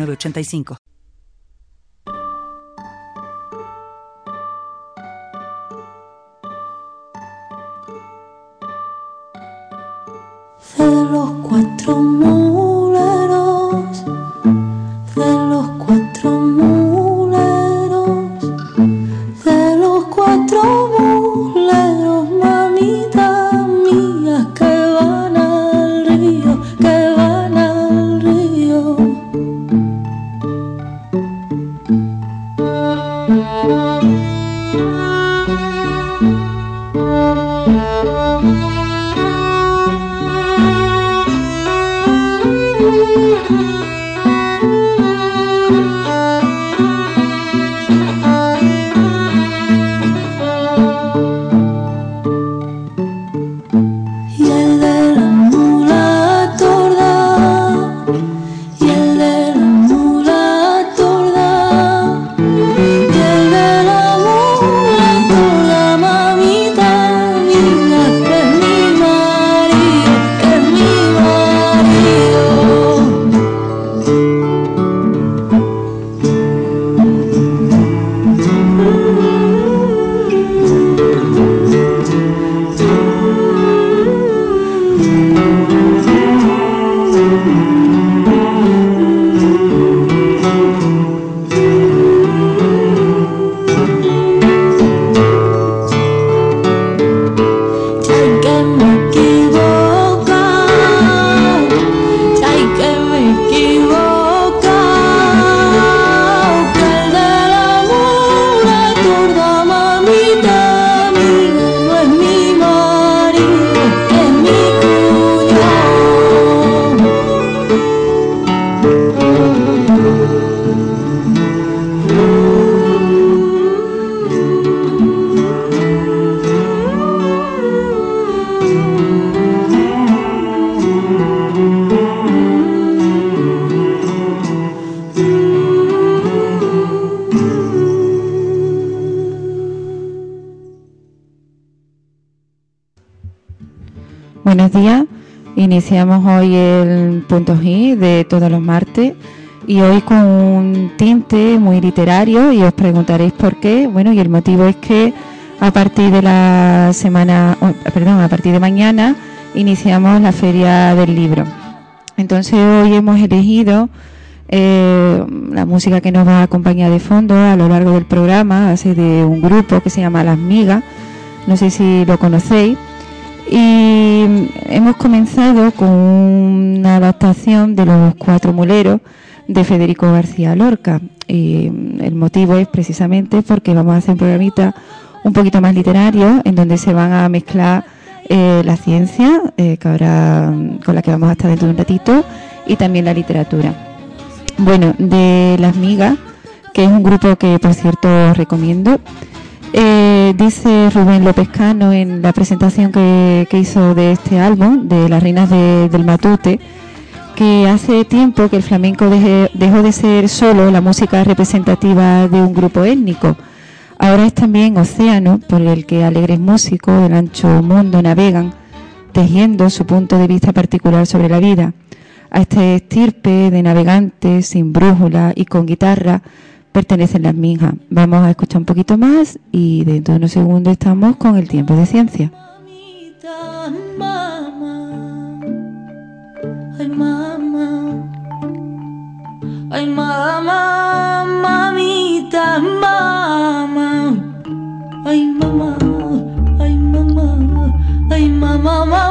906985. de los cuatro Buenos días. Iniciamos hoy el punto G de todos los martes y hoy con un tinte muy literario y os preguntaréis por qué. Bueno, y el motivo es que a partir de la semana, perdón, a partir de mañana iniciamos la feria del libro. Entonces hoy hemos elegido eh, la música que nos va a acompañar de fondo a lo largo del programa, hace de un grupo que se llama Las Migas, no sé si lo conocéis. Y hemos comenzado con una adaptación de Los Cuatro Muleros de Federico García Lorca. Y el motivo es precisamente porque vamos a hacer un programita un poquito más literario en donde se van a mezclar eh, la ciencia, eh, que ahora con la que vamos a estar dentro de un ratito, y también la literatura. Bueno, de Las Migas, que es un grupo que por cierto recomiendo. Eh, dice Rubén López Cano en la presentación que, hizo de este álbum, de Las Reinas de- del Matute, que hace tiempo que el flamenco dejó de ser solo la música representativa de un grupo étnico. Ahora es también océano por el que alegres músicos del ancho mundo navegan, tejiendo su punto de vista particular sobre la vida. A este estirpe de navegantes sin brújula y con guitarra pertenecen las minjas. Vamos a escuchar un poquito más y dentro de unos segundos estamos con el tiempo de ciencia. Ay mamá, ay mamá, mamita, mamá, ay mamá, ay mamá, ay mamá, mamá.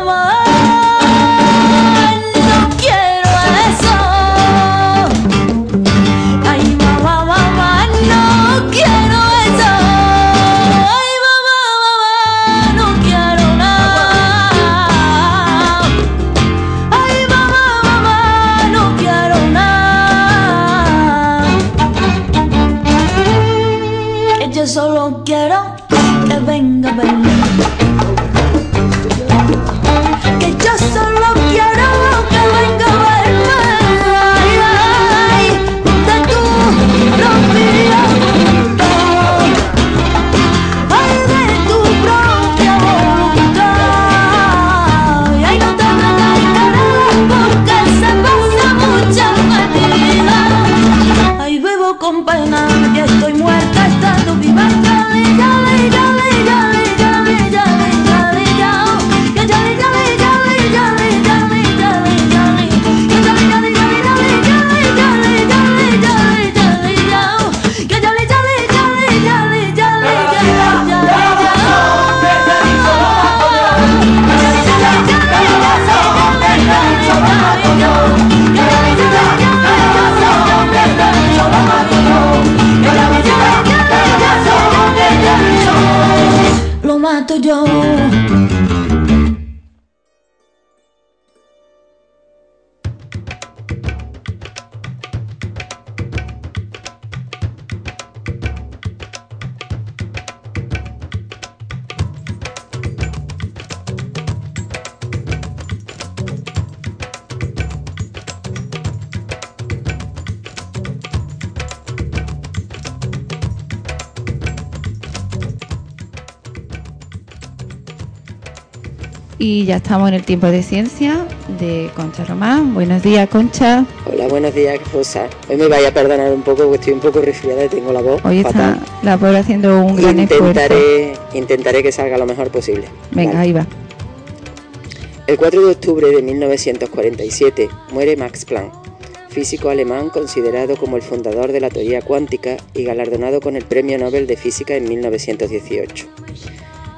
Ya estamos en el tiempo de ciencia de Concha Román. Buenos días, Concha. Hola, buenos días, Rosa. Hoy me vaya a perdonar un poco porque estoy un poco resfriada y tengo la voz Hoy está fatal. la pobre haciendo un gran esfuerzo. Intentaré, intentaré que salga lo mejor posible. Venga, Vale. ahí va. El 4 de octubre de 1947 muere Max Planck, físico alemán considerado como el fundador de la teoría cuántica y galardonado con el Premio Nobel de Física en 1918.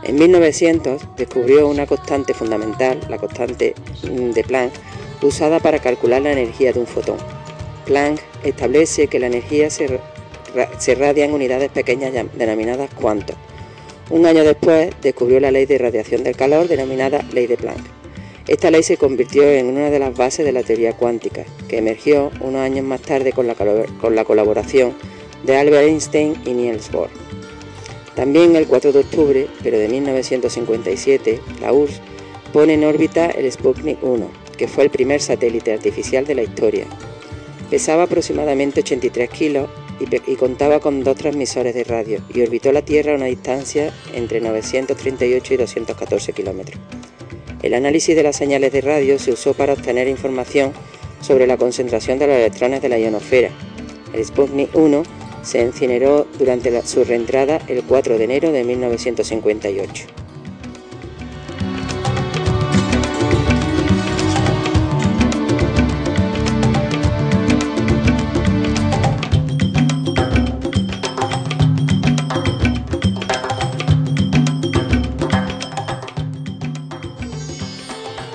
En 1900 descubrió una constante fundamental, la constante mm, de Planck, usada para calcular la energía de un fotón. Planck establece que la energía se, ra- se radia en unidades pequeñas denominadas cuantos. Un año después descubrió la ley de radiación del calor denominada ley de Planck. Esta ley se convirtió en una de las bases de la teoría cuántica, que emergió unos años más tarde con la, con la colaboración de Albert Einstein y Niels Bohr. También el 4 de octubre, pero de 1957, la URSS pone en órbita el Sputnik 1, que fue el primer satélite artificial de la historia. Pesaba aproximadamente 83 kilos y, y contaba con dos transmisores de radio y orbitó la Tierra a una distancia entre 938 y 214 kilómetros. El análisis de las señales de radio se usó para obtener información sobre la concentración de los electrones de la ionosfera. El Sputnik 1 se incineró durante su reentrada el 4 de enero de 1958.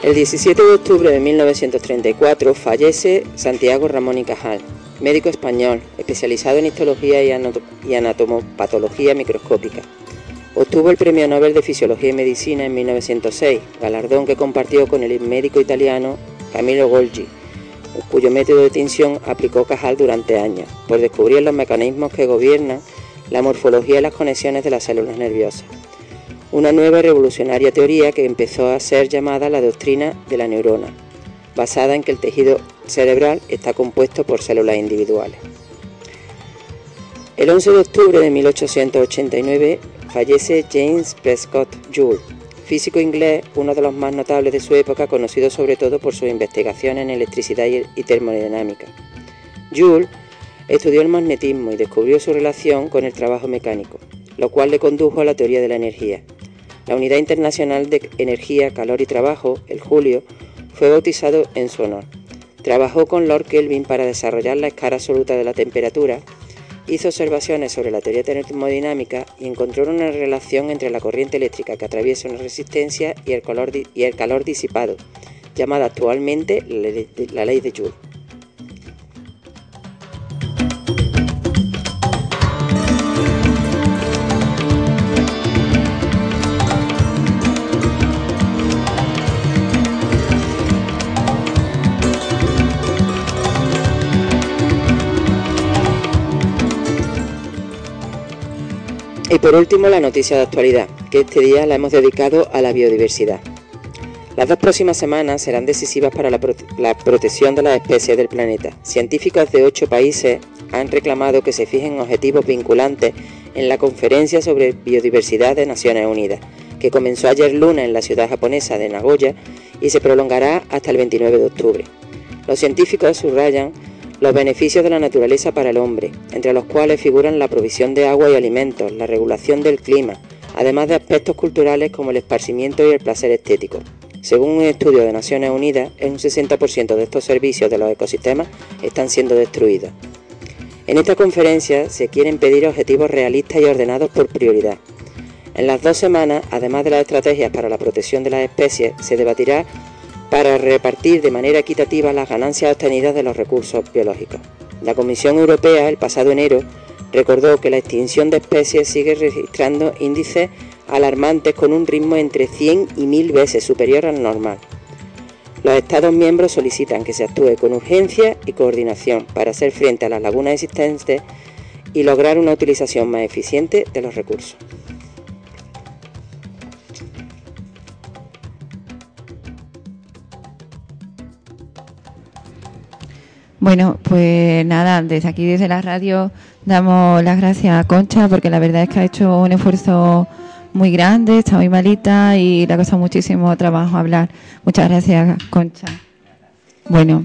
El 17 de octubre de 1934 fallece Santiago Ramón y Cajal, médico español especializado en histología y anato- y anatomopatología microscópica. Obtuvo el Premio Nobel de Fisiología y Medicina en 1906, galardón que compartió con el médico italiano Camillo Golgi, cuyo método de tinción aplicó Cajal durante años, por descubrir los mecanismos que gobiernan la morfología y las conexiones de las células nerviosas una nueva revolucionaria teoría que empezó a ser llamada la doctrina de la neurona, basada en que el tejido cerebral está compuesto por células individuales. El 11 de octubre de 1889 fallece James Prescott Joule, físico inglés, uno de los más notables de su época, conocido sobre todo por sus investigaciones en electricidad y termodinámica. Joule estudió el magnetismo y descubrió su relación con el trabajo mecánico, lo cual le condujo a la teoría de la energía. La Unidad Internacional de Energía, Calor y Trabajo, el Julio, fue bautizado en su honor. Trabajó con Lord Kelvin para desarrollar la escala absoluta de la temperatura, hizo observaciones sobre la teoría termodinámica y encontró una relación entre la corriente eléctrica que atraviesa una resistencia y el, y el calor disipado, llamada actualmente la ley de Joule. Y por último, la noticia de actualidad, que este día la hemos dedicado a la biodiversidad. Las dos próximas semanas serán decisivas para la, protección de las especies del planeta. Científicos de ocho países han reclamado que se fijen objetivos vinculantes en la conferencia sobre biodiversidad de Naciones Unidas, que comenzó ayer lunes en la ciudad japonesa de Nagoya y se prolongará hasta el 29 de octubre. Los científicos subrayan los beneficios de la naturaleza para el hombre, entre los cuales figuran la provisión de agua y alimentos, la regulación del clima, además de aspectos culturales como el esparcimiento y el placer estético. Según un estudio de Naciones Unidas, un 60% de estos servicios de los ecosistemas están siendo destruidos. En esta conferencia se quieren pedir objetivos realistas y ordenados por prioridad. En las dos semanas, además de las estrategias para la protección de las especies, se debatirá para repartir de manera equitativa las ganancias obtenidas de los recursos biológicos. La Comisión Europea el pasado enero recordó que la extinción de especies sigue registrando índices alarmantes con un ritmo entre 100 y 1000 veces superior al normal. Los Estados miembros solicitan que se actúe con urgencia y coordinación para hacer frente a las lagunas existentes y lograr una utilización más eficiente de los recursos. Bueno, pues nada, desde aquí, desde la radio, damos las gracias a Concha porque la verdad es que ha hecho un esfuerzo muy grande, está muy malita y le ha costado muchísimo trabajo hablar. Muchas gracias, Concha. Bueno,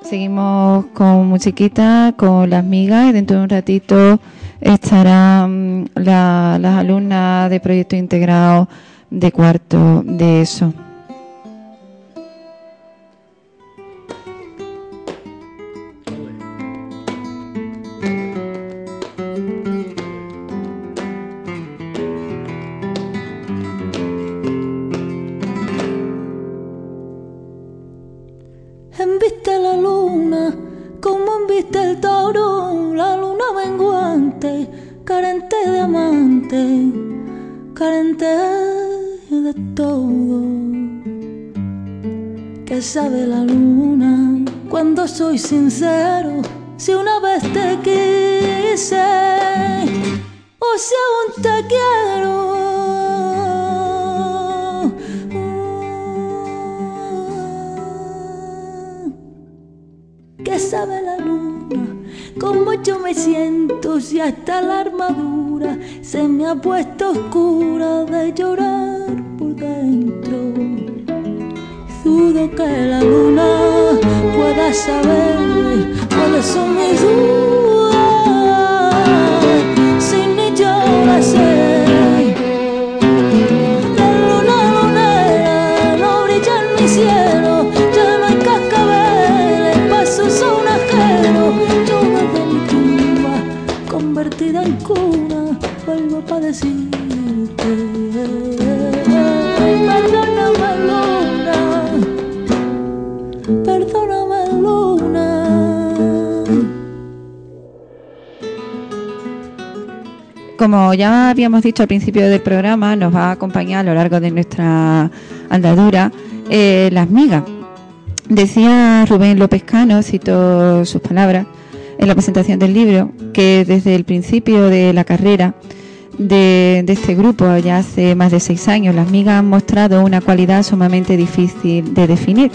seguimos con musiquita, con las migas y dentro de un ratito estarán las alumnas de proyecto integrado de cuarto de eso. Cuando soy sincero. Si una vez te quise o si aún te quiero. ¿Qué sabe la luna? Cómo yo me siento si hasta la armadura se me ha puesto oscura de llorar por dentro dudo que la luna saber cuáles son como ya habíamos dicho al principio del programa, nos va a acompañar a lo largo de nuestra andadura eh, las migas. Decía Rubén López Cano, cito sus palabras, en la presentación del libro, que desde el principio de la carrera de, de, este grupo, ya hace más de seis años, las migas han mostrado una cualidad sumamente difícil de definir,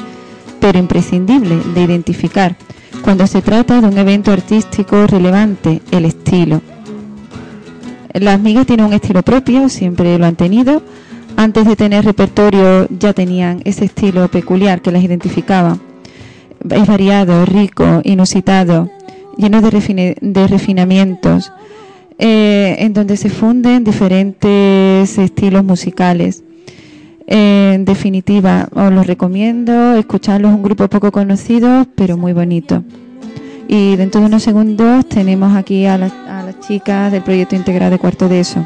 pero imprescindible de identificar, cuando se trata de un evento artístico relevante, el estilo las migas tienen un estilo propio, siempre lo han tenido. Antes de tener repertorio ya tenían ese estilo peculiar que las identificaba. Es variado, rico, inusitado, lleno de, refinamientos, eh, en donde se funden diferentes estilos musicales. en definitiva, os lo recomiendo, escucharlos, un grupo poco conocido, pero muy bonito. Y dentro de unos segundos tenemos aquí a, las chicas del proyecto integrado de cuarto de eso.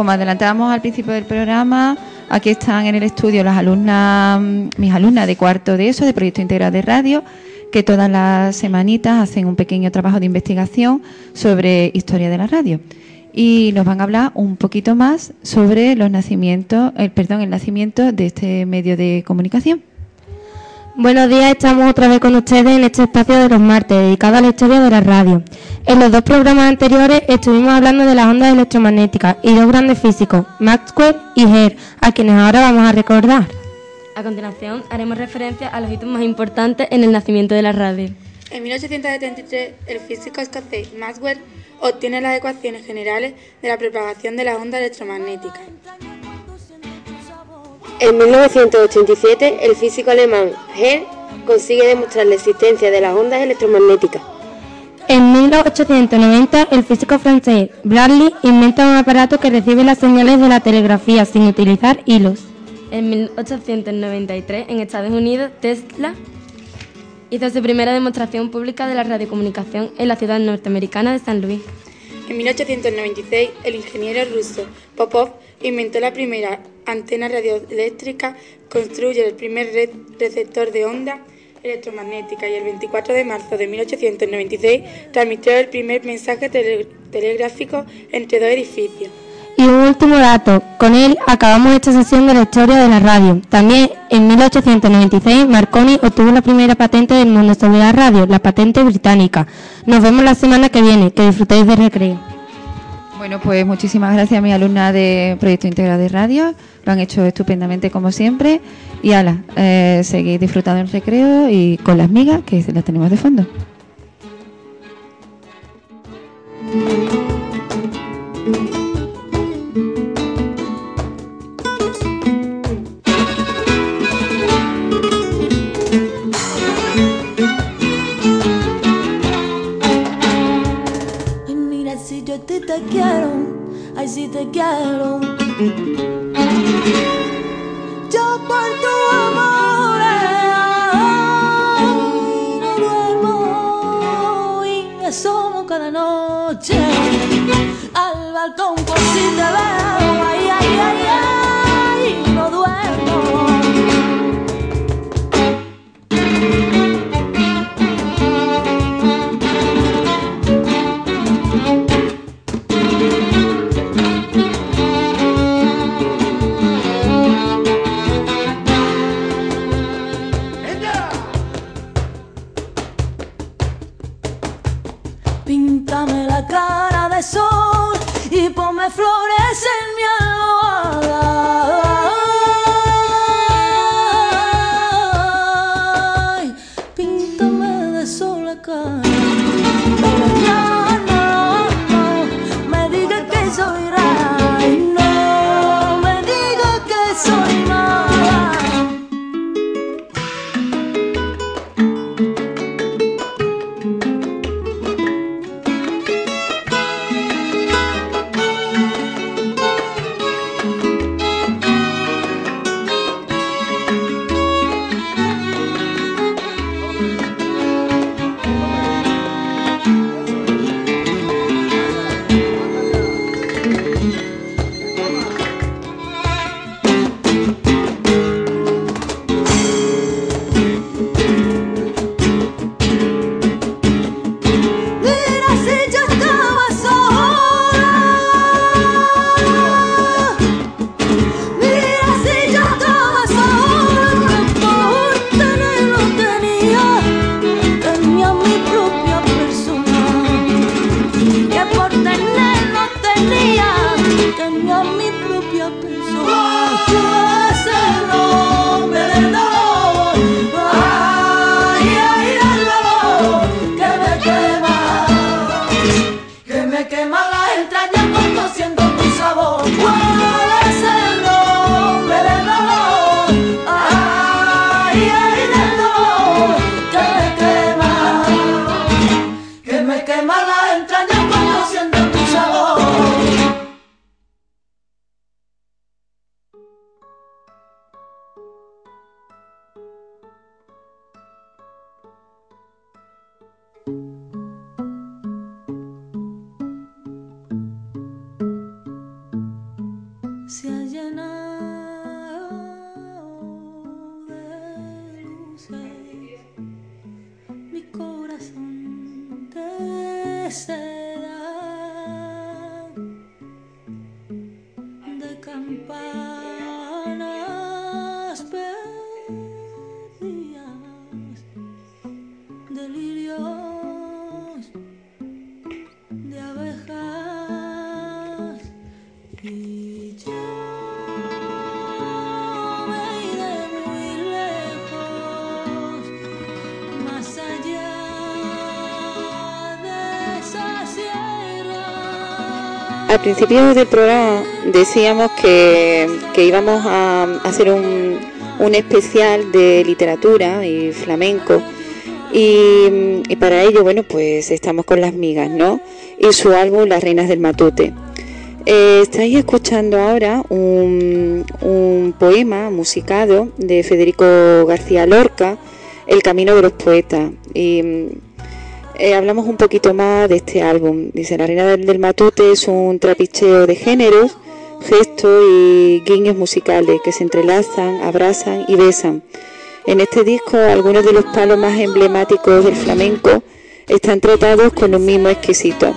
como adelantábamos al principio del programa, aquí están en el estudio las alumnas, mis alumnas de cuarto de eso, de Proyecto Integral de Radio, que todas las semanitas hacen un pequeño trabajo de investigación sobre historia de la radio. Y nos van a hablar un poquito más sobre los nacimientos, el perdón, el nacimiento de este medio de comunicación. Buenos días, estamos otra vez con ustedes en este espacio de los martes dedicado a la historia de la radio. En los dos programas anteriores estuvimos hablando de las ondas electromagnéticas y dos grandes físicos, Maxwell y Hertz, a quienes ahora vamos a recordar. A continuación haremos referencia a los hitos más importantes en el nacimiento de la radio. En 1873, el físico escocés Maxwell obtiene las ecuaciones generales de la propagación de las ondas electromagnéticas. En 1987, el físico alemán Hertz consigue demostrar la existencia de las ondas electromagnéticas. En 1890, el físico francés Bradley inventa un aparato que recibe las señales de la telegrafía sin utilizar hilos. En 1893, en Estados Unidos, Tesla hizo su primera demostración pública de la radiocomunicación en la ciudad norteamericana de San Luis. En 1896, el ingeniero ruso Popov inventó la primera antena radioeléctrica, construye el primer receptor de onda electromagnética y el 24 de marzo de 1896 transmitió el primer mensaje telegráfico entre dos edificios. Y un último dato, con él acabamos esta sesión de la historia de la radio. También en 1896 Marconi obtuvo la primera patente del mundo sobre la radio, la patente británica. Nos vemos la semana que viene, que disfrutéis de recreo. Bueno, pues muchísimas gracias a mi alumna de Proyecto Integral de Radio. Lo han hecho estupendamente como siempre. Y ala, eh, seguir disfrutando el recreo y con las migas que las tenemos de fondo. Al principio del programa decíamos que, íbamos a hacer un, especial de literatura y flamenco y, para ello, bueno, pues estamos con las migas, ¿no? Y su álbum Las Reinas del Matute. Eh, estáis escuchando ahora un, poema musicado de Federico García Lorca, El Camino de los Poetas. Eh, hablamos un poquito más de este álbum. Dice, La Reina del, Matute es un trapicheo de géneros, gestos y guiños musicales que se entrelazan, abrazan y besan. En este disco, algunos de los palos más emblemáticos del flamenco están tratados con un mismo exquisito.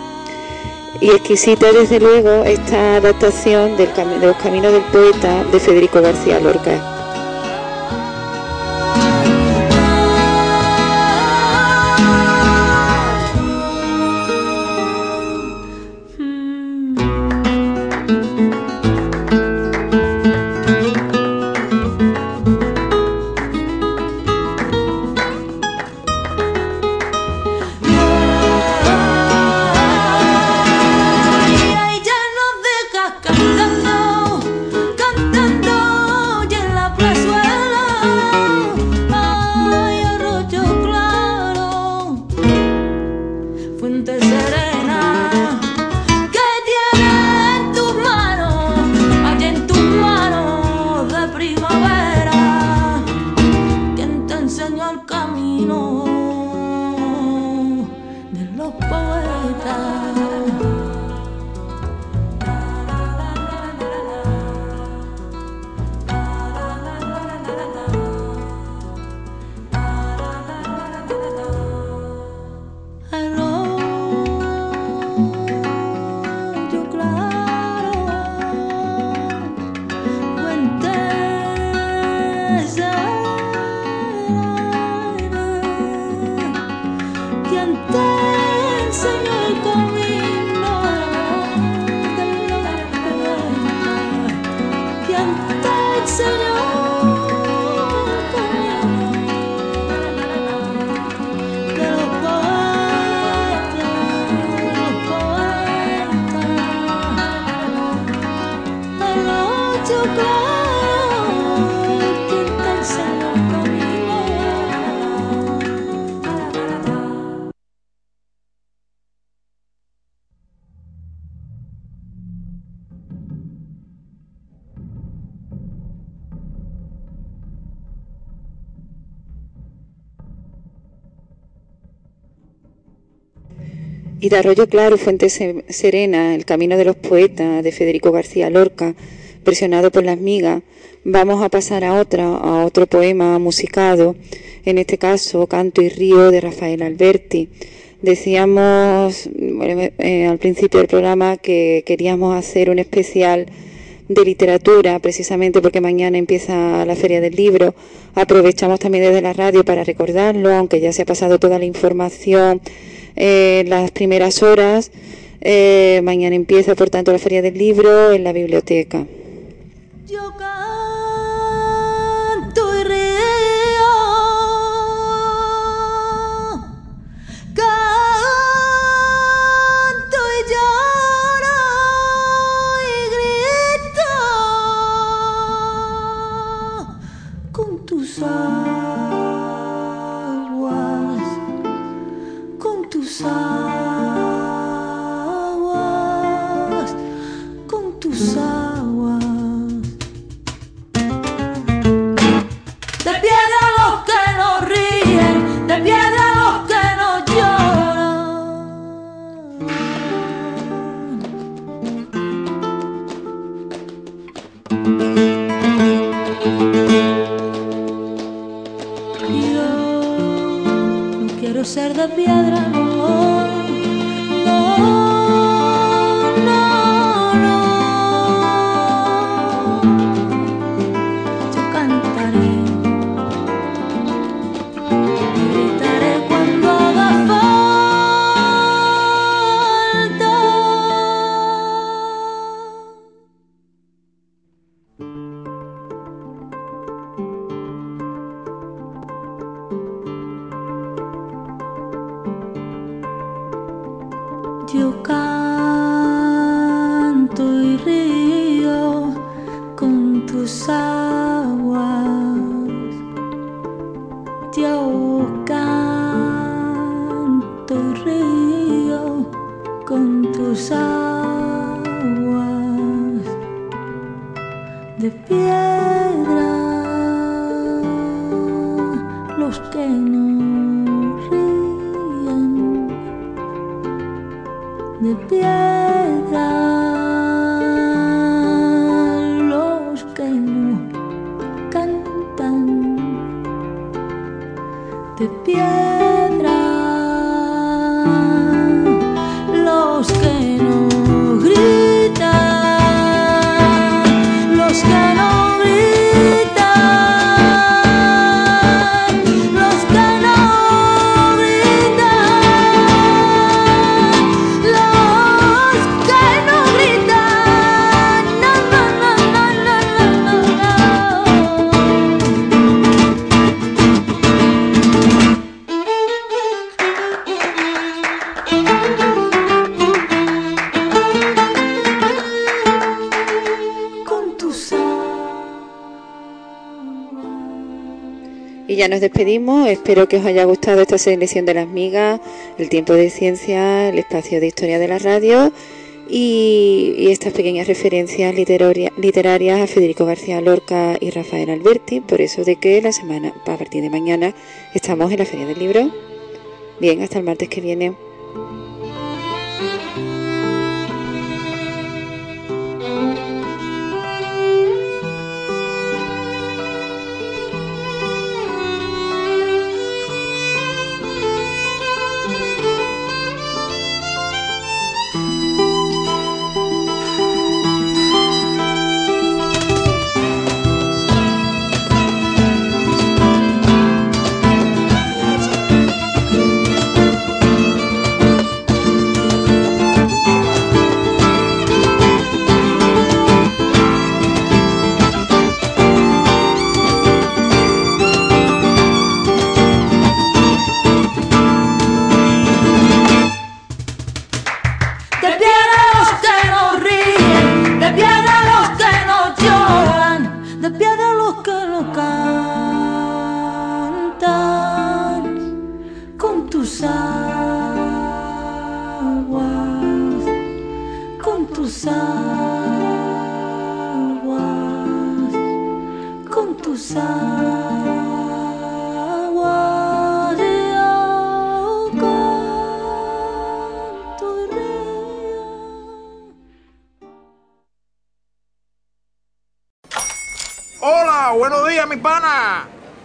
Y exquisita, desde luego, esta adaptación del, de los caminos del poeta de Federico García Lorca. Y de Arroyo Claro, Fuente Serena, El Camino de los Poetas, de Federico García Lorca, presionado por las migas, vamos a pasar a otra, a otro poema musicado, en este caso Canto y Río de Rafael Alberti. Decíamos eh, al principio del programa que queríamos hacer un especial de literatura, precisamente porque mañana empieza la Feria del Libro. Aprovechamos también desde la radio para recordarlo, aunque ya se ha pasado toda la información eh, las primeras horas. Eh, mañana empieza, por tanto, la Feria del Libro en la biblioteca. Nos despedimos. Espero que os haya gustado esta selección de las migas, el tiempo de ciencia, el espacio de historia de la radio y, estas pequeñas referencias literaria- literarias a Federico García Lorca y Rafael Alberti. Por eso de que la semana, a partir de mañana, estamos en la Feria del Libro. Bien, hasta el martes que viene.